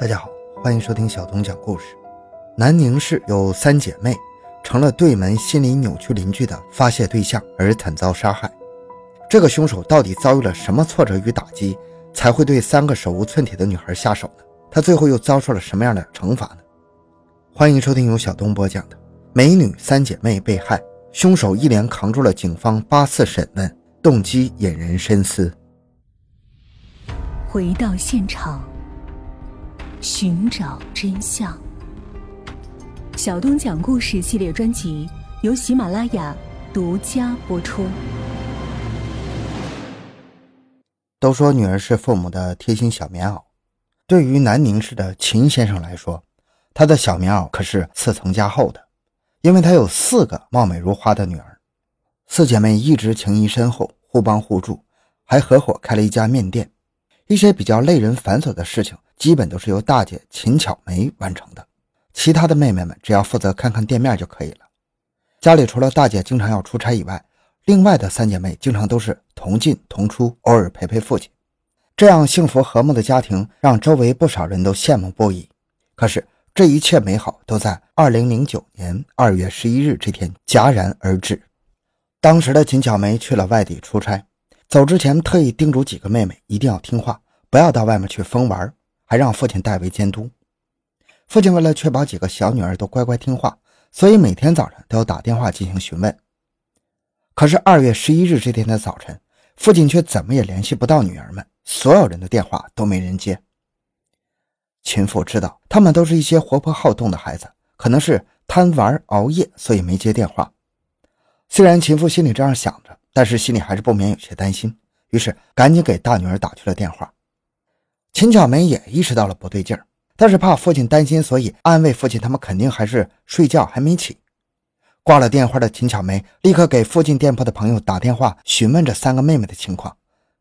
大家好，欢迎收听小东讲故事。南宁市有三姐妹，成了对门心理扭曲邻居的发泄对象而惨遭杀害。这个凶手到底遭遇了什么挫折与打击，才会对三个手无寸铁的女孩下手呢？他最后又遭受了什么样的惩罚呢？欢迎收听由小东播讲的《美女三姐妹被害，凶手一连扛住了警方八次审问，动机引人深思》。回到现场。寻找真相。小东讲故事系列专辑由喜马拉雅独家播出。都说女儿是父母的贴心小棉袄，对于南宁市的秦先生来说，他的小棉袄可是四层加厚的，因为他有四个貌美如花的女儿，四姐妹一直情谊深厚，互帮互助，还合伙开了一家面店。一些比较累人繁琐的事情。基本都是由大姐秦巧梅完成的，其他的妹妹们只要负责看看店面就可以了。家里除了大姐经常要出差以外，另外的三姐妹经常都是同进同出，偶尔陪陪父亲。这样幸福和睦的家庭让周围不少人都羡慕不已。可是这一切美好都在2009年2月11日这天戛然而止。当时的秦巧梅去了外地出差，走之前特意叮嘱几个妹妹一定要听话，不要到外面去疯玩。还让父亲代为监督。父亲为了确保几个小女儿都乖乖听话，所以每天早上都要打电话进行询问。可是二月十一日这天的早晨，父亲却怎么也联系不到女儿们，所有人的电话都没人接。秦父知道他们都是一些活泼好动的孩子，可能是贪玩熬夜，所以没接电话。虽然秦父心里这样想着，但是心里还是不免有些担心，于是赶紧给大女儿打去了电话。秦巧梅也意识到了不对劲儿，但是怕父亲担心，所以安慰父亲：“他们肯定还是睡觉，还没起。”挂了电话的秦巧梅立刻给附近店铺的朋友打电话询问这三个妹妹的情况，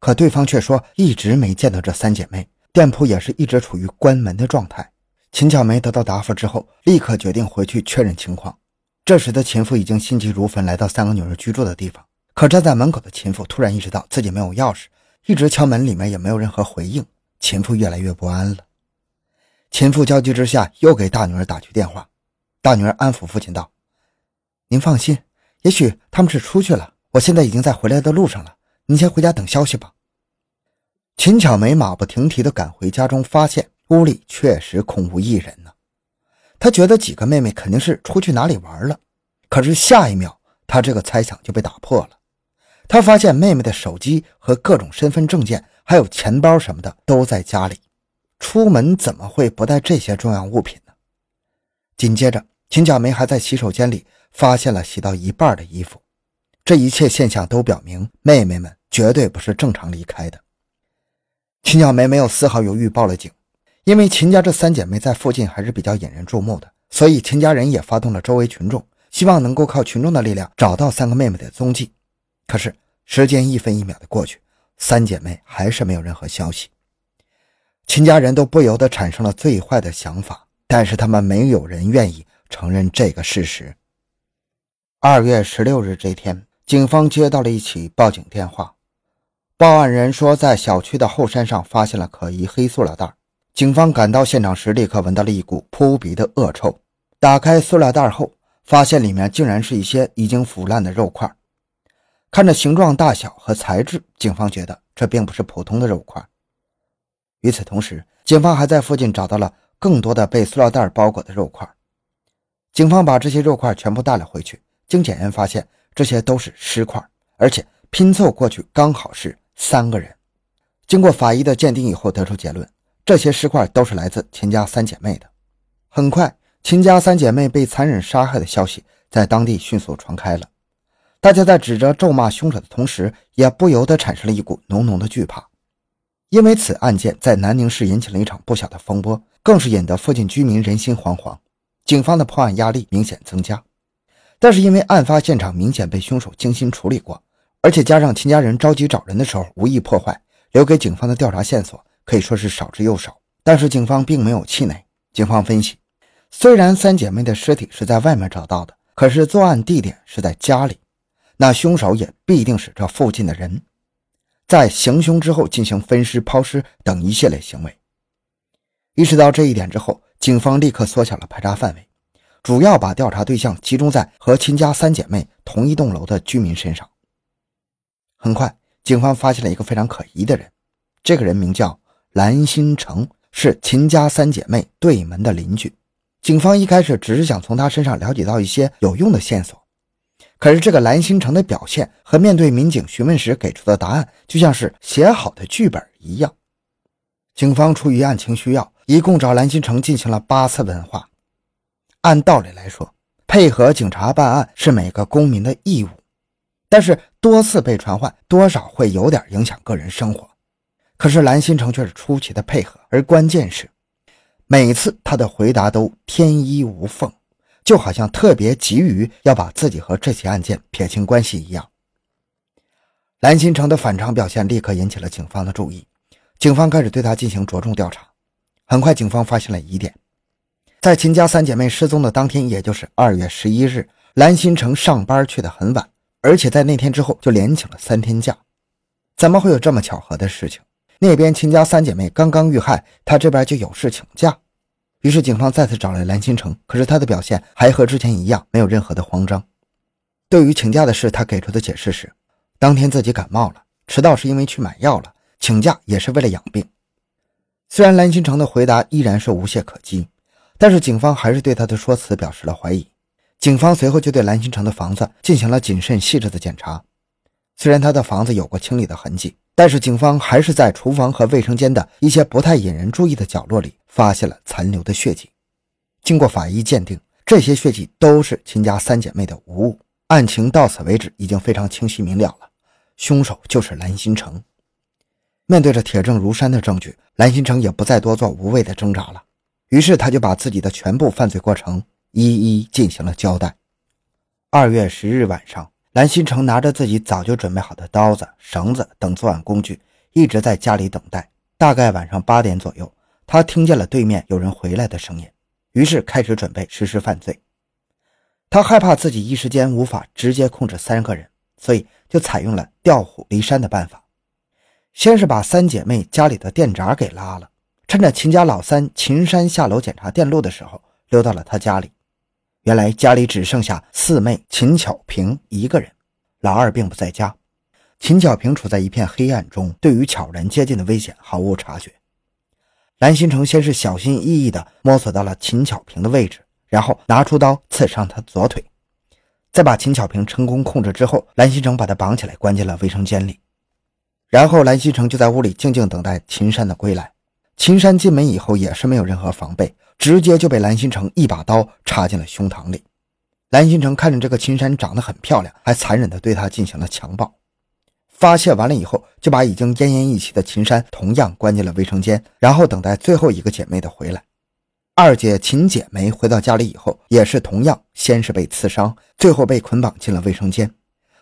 可对方却说一直没见到这三姐妹，店铺也是一直处于关门的状态。秦巧梅得到答复之后，立刻决定回去确认情况。这时的秦父已经心急如焚，来到三个女儿居住的地方，可站在门口的秦父突然意识到自己没有钥匙，一直敲门，里面也没有任何回应。秦父越来越不安了，秦父焦急之下又给大女儿打去电话。大女儿安抚父亲道：“您放心，也许他们是出去了，我现在已经在回来的路上了，您先回家等消息吧。”秦巧梅马不停蹄地赶回家中，发现屋里确实空无一人呢。她觉得几个妹妹肯定是出去哪里玩了，可是下一秒，她这个猜想就被打破了。她发现妹妹的手机和各种身份证件。还有钱包什么的都在家里，出门怎么会不带这些重要物品呢？紧接着，秦小梅还在洗手间里发现了洗到一半的衣服，这一切现象都表明妹妹们绝对不是正常离开的。秦小梅没有丝毫犹豫，报了警，因为秦家这三姐妹在附近还是比较引人注目的，所以秦家人也发动了周围群众，希望能够靠群众的力量找到三个妹妹的踪迹。可是时间一分一秒的过去。三姐妹还是没有任何消息，秦家人都不由得产生了最坏的想法，但是他们没有人愿意承认这个事实。二月十六日这天，警方接到了一起报警电话，报案人说在小区的后山上发现了可疑黑塑料袋。警方赶到现场时，立刻闻到了一股扑鼻的恶臭。打开塑料袋后，发现里面竟然是一些已经腐烂的肉块。看着形状、大小和材质，警方觉得这并不是普通的肉块。与此同时，警方还在附近找到了更多的被塑料袋包裹的肉块。警方把这些肉块全部带了回去，经检验发现，这些都是尸块，而且拼凑过去刚好是三个人。经过法医的鉴定以后，得出结论：这些尸块都是来自秦家三姐妹的。很快，秦家三姐妹被残忍杀害的消息在当地迅速传开了。大家在指责、咒骂凶手的同时，也不由得产生了一股浓浓的惧怕，因为此案件在南宁市引起了一场不小的风波，更是引得附近居民人心惶惶，警方的破案压力明显增加。但是因为案发现场明显被凶手精心处理过，而且加上秦家人着急找人的时候无意破坏，留给警方的调查线索可以说是少之又少。但是警方并没有气馁，警方分析，虽然三姐妹的尸体是在外面找到的，可是作案地点是在家里。那凶手也必定是这附近的人，在行凶之后进行分尸、抛尸等一系列行为。意识到这一点之后，警方立刻缩小了排查范围，主要把调查对象集中在和秦家三姐妹同一栋楼的居民身上。很快，警方发现了一个非常可疑的人，这个人名叫蓝新成，是秦家三姐妹对门的邻居。警方一开始只是想从他身上了解到一些有用的线索，可是这个蓝新成的表现和面对民警询问时给出的答案，就像是写好的剧本一样。警方出于案情需要，一共找蓝新成进行了八次问话。按道理来说，配合警察办案是每个公民的义务，但是多次被传唤，多少会有点影响个人生活。可是蓝新成却是出奇的配合，而关键是。每次他的回答都天衣无缝，就好像特别急于要把自己和这起案件撇清关系一样。蓝新成的反常表现立刻引起了警方的注意，警方开始对他进行着重调查。很快，警方发现了疑点：在秦家三姐妹失踪的当天，也就是二月十一日，蓝新成上班去的很晚，而且在那天之后就连请了三天假。怎么会有这么巧合的事情？那边秦家三姐妹刚刚遇害，他这边就有事请假。于是警方再次找来蓝新成，可是他的表现还和之前一样，没有任何的慌张。对于请假的事，他给出的解释是：当天自己感冒了，迟到是因为去买药了，请假也是为了养病。虽然蓝新成的回答依然是无懈可击，但是警方还是对他的说辞表示了怀疑。警方随后就对蓝新成的房子进行了谨慎细致的检查。虽然他的房子有过清理的痕迹，但是警方还是在厨房和卫生间的一些不太引人注意的角落里发现了残留的血迹。经过法医鉴定，这些血迹都是秦家三姐妹的无误。案情到此为止已经非常清晰明了了，凶手就是蓝新成。面对着铁证如山的证据，蓝新成也不再多做无谓的挣扎了，于是他就把自己的全部犯罪过程一一进行了交代。二月十日晚上。蓝新成拿着自己早就准备好的刀子、绳子等作案工具，一直在家里等待。大概晚上八点左右，他听见了对面有人回来的声音，于是开始准备实施犯罪。他害怕自己一时间无法直接控制三个人，所以就采用了调虎离山的办法。先是把三姐妹家里的电闸给拉了，趁着秦家老三秦山下楼检查电路的时候，溜到了他家里。原来家里只剩下四妹秦巧萍一个人，老二并不在家。秦巧萍处在一片黑暗中，对于悄然接近的危险毫无察觉。蓝新成先是小心翼翼地摸索到了秦巧萍的位置，然后拿出刀刺伤她左腿。在把秦巧萍成功控制之后，蓝新成把她绑起来关进了卫生间里。然后蓝新成就在屋里静静等待秦山的归来。秦山进门以后也是没有任何防备。直接就被蓝新成一把刀插进了胸膛里。蓝新成看着这个秦山长得很漂亮，还残忍地对她进行了强暴。发泄完了以后，就把已经奄奄一息的秦山同样关进了卫生间，然后等待最后一个姐妹的回来。二姐秦姐妹回到家里以后，也是同样，先是被刺伤，最后被捆绑进了卫生间。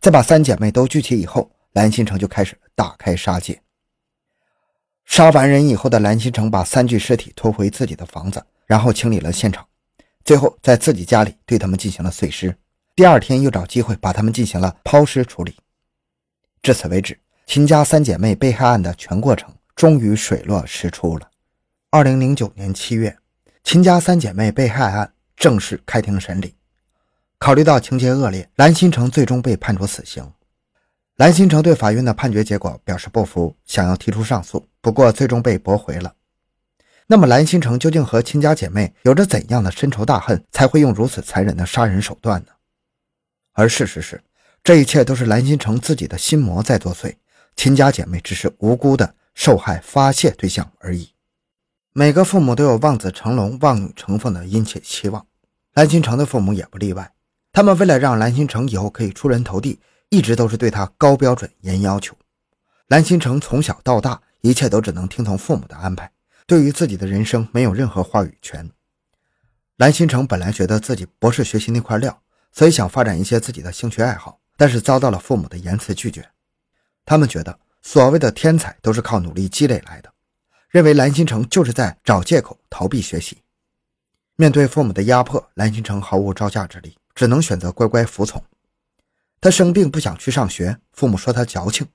在把三姐妹都聚齐以后，蓝新成就开始大开杀戒。杀完人以后的蓝新成把三具尸体拖回自己的房子。然后清理了现场，最后在自己家里对他们进行了碎尸。第二天又找机会把他们进行了抛尸处理。至此为止，秦家三姐妹被害案的全过程终于水落石出了。二零零九年七月，秦家三姐妹被害案正式开庭审理。考虑到情节恶劣，蓝新成最终被判处死刑。蓝新成对法院的判决结果表示不服，想要提出上诉，不过最终被驳回了。那么蓝新城究竟和秦家姐妹有着怎样的深仇大恨，才会用如此残忍的杀人手段呢？而事实是，这一切都是蓝新城自己的心魔在作祟，秦家姐妹只是无辜的受害发泄对象而已。每个父母都有望子成龙、望女成凤的殷切期望，蓝新城的父母也不例外。他们为了让蓝新城以后可以出人头地，一直都是对他高标准、严要求。蓝新城从小到大，一切都只能听从父母的安排。对于自己的人生没有任何话语权。蓝新成本来觉得自己不是学习那块料，所以想发展一些自己的兴趣爱好，但是遭到了父母的严词拒绝。他们觉得所谓的天才都是靠努力积累来的，认为蓝新成就是在找借口逃避学习。面对父母的压迫，蓝新成毫无招架之力，只能选择乖乖服从。他生病不想去上学，父母说他矫情。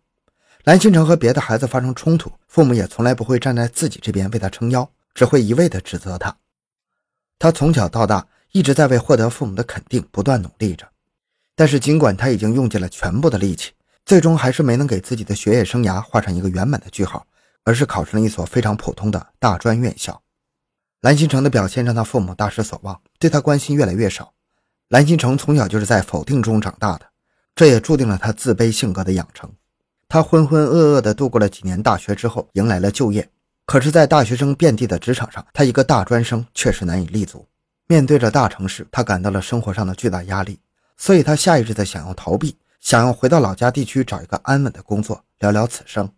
蓝新成和别的孩子发生冲突，父母也从来不会站在自己这边为他撑腰，只会一味地指责他。他从小到大一直在为获得父母的肯定不断努力着，但是尽管他已经用尽了全部的力气，最终还是没能给自己的学业生涯画上一个圆满的句号，而是考上了一所非常普通的大专院校。蓝心成的表现让他父母大失所望，对他关心越来越少。蓝心成从小就是在否定中长大的，这也注定了他自卑性格的养成。他浑浑噩噩地度过了几年大学之后，迎来了就业。可是，在大学生遍地的职场上，他一个大专生确实难以立足。面对着大城市，他感到了生活上的巨大压力，所以他下意识地想要逃避，想要回到老家地区找一个安稳的工作，聊聊此生。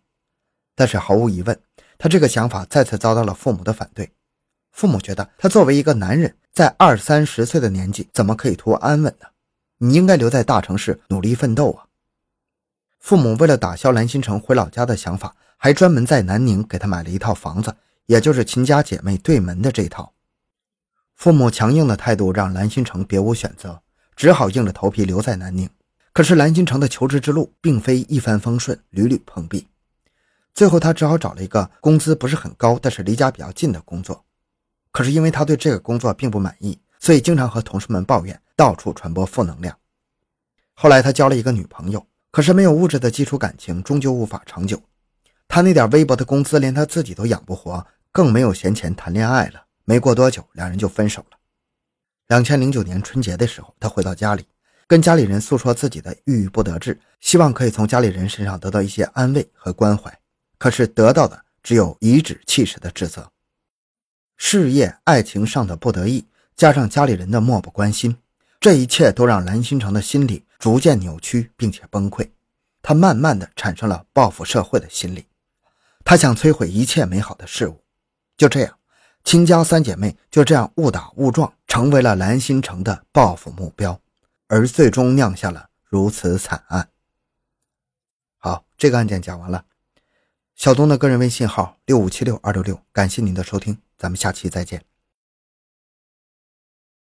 但是毫无疑问，他这个想法再次遭到了父母的反对。父母觉得他作为一个男人，在二三十岁的年纪，怎么可以图安稳呢？你应该留在大城市努力奋斗啊！父母为了打消蓝心成回老家的想法。还专门在南宁给他买了一套房子，也就是秦家姐妹对门的这套。父母强硬的态度让蓝心成别无选择，只好硬着头皮留在南宁。可是蓝心成的求职之路并非一帆风顺，屡屡碰壁。最后他只好找了一个工资不是很高，但是离家比较近的工作。可是因为他对这个工作并不满意，所以经常和同事们抱怨，到处传播负能量。后来他交了一个女朋友，可是没有物质的基础感情终究无法长久。他那点微薄的工资，连他自己都养不活，更没有闲钱谈恋爱了。没过多久，两人就分手了。两千零九年春节的时候，他回到家里，跟家里人诉说自己的郁郁不得志，希望可以从家里人身上得到一些安慰和关怀。可是得到的只有颐指气使的指责。事业、爱情上的不得意，加上家里人的漠不关心，这一切都让蓝心成的心里逐渐扭曲并且崩溃。他慢慢的产生了报复社会的心理。他想摧毁一切美好的事物，就这样，秦家三姐妹就这样误打误撞成为了蓝心城的报复目标，而最终酿下了如此惨案。好，这个案件讲完了。小东的个人微信号六五七六二六六，感谢您的收听，咱们下期再见。